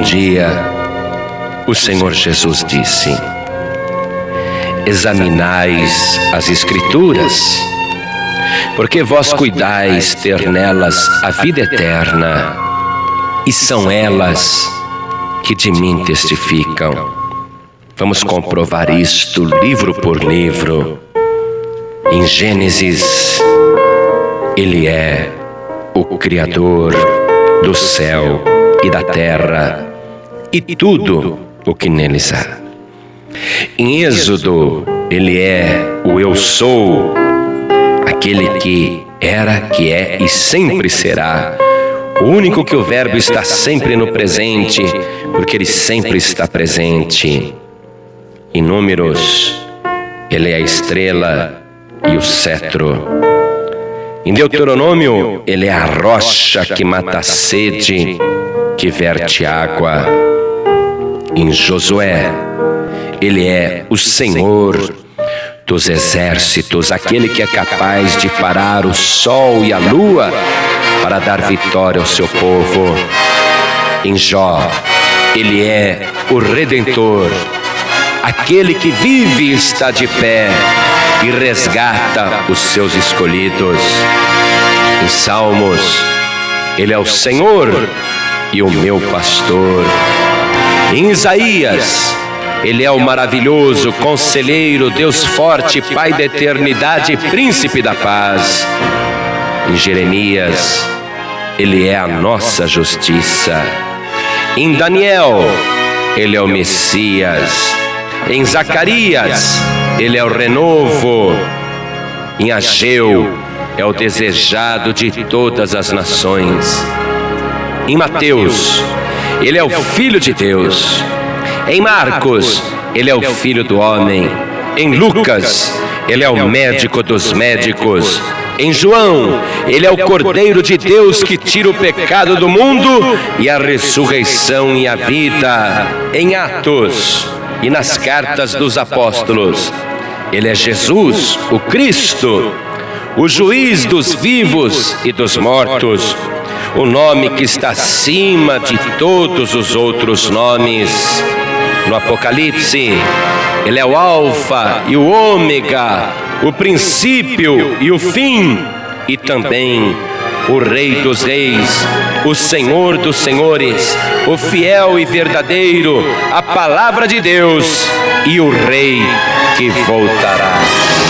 Um dia, o Senhor Jesus disse: Examinais as Escrituras, porque vós cuidais ter nelas a vida eterna, e são elas que de mim testificam. Vamos comprovar isto livro por livro. Em Gênesis, Ele é o Criador do céu e da terra e tudo o que neles há. Em Êxodo, Ele é o Eu Sou, aquele que era, que é e sempre será. O único que o Verbo está sempre no presente, porque Ele sempre está presente. Em Números, Ele é a estrela e o cetro. Em Deuteronômio, Ele é a rocha que mata a sede, que verte água. Em Josué, Ele é o Senhor dos exércitos, aquele que é capaz de parar o sol e a lua para dar vitória ao seu povo. Em Jó, Ele é o Redentor aquele que vive e está de pé e resgata os seus escolhidos. Em Salmos, Ele é o Senhor e o meu pastor. Em Isaías, Ele é o maravilhoso conselheiro, Deus forte, Pai da eternidade, príncipe da paz. Em Jeremias, Ele é a nossa justiça. Em Daniel, Ele é o Messias em Zacarias, ele é o renovo. Em Ageu, é o desejado de todas as nações. Em Mateus, ele é o Filho de Deus. Em Marcos, ele é o Filho do Homem. Em Lucas, ele é o médico dos médicos. Em João, ele é o Cordeiro de Deus que tira o pecado do mundo e a ressurreição e a vida. Em Atos, e nas cartas dos apóstolos. Ele é Jesus, o Cristo, o juiz dos vivos e dos mortos, o nome que está acima de todos os outros nomes. No Apocalipse, ele é o Alfa e o Ômega, o princípio e o fim, e também o Rei dos Reis, o Senhor dos Senhores, o fiel e verdadeiro, a palavra de Deus e o Rei que voltará.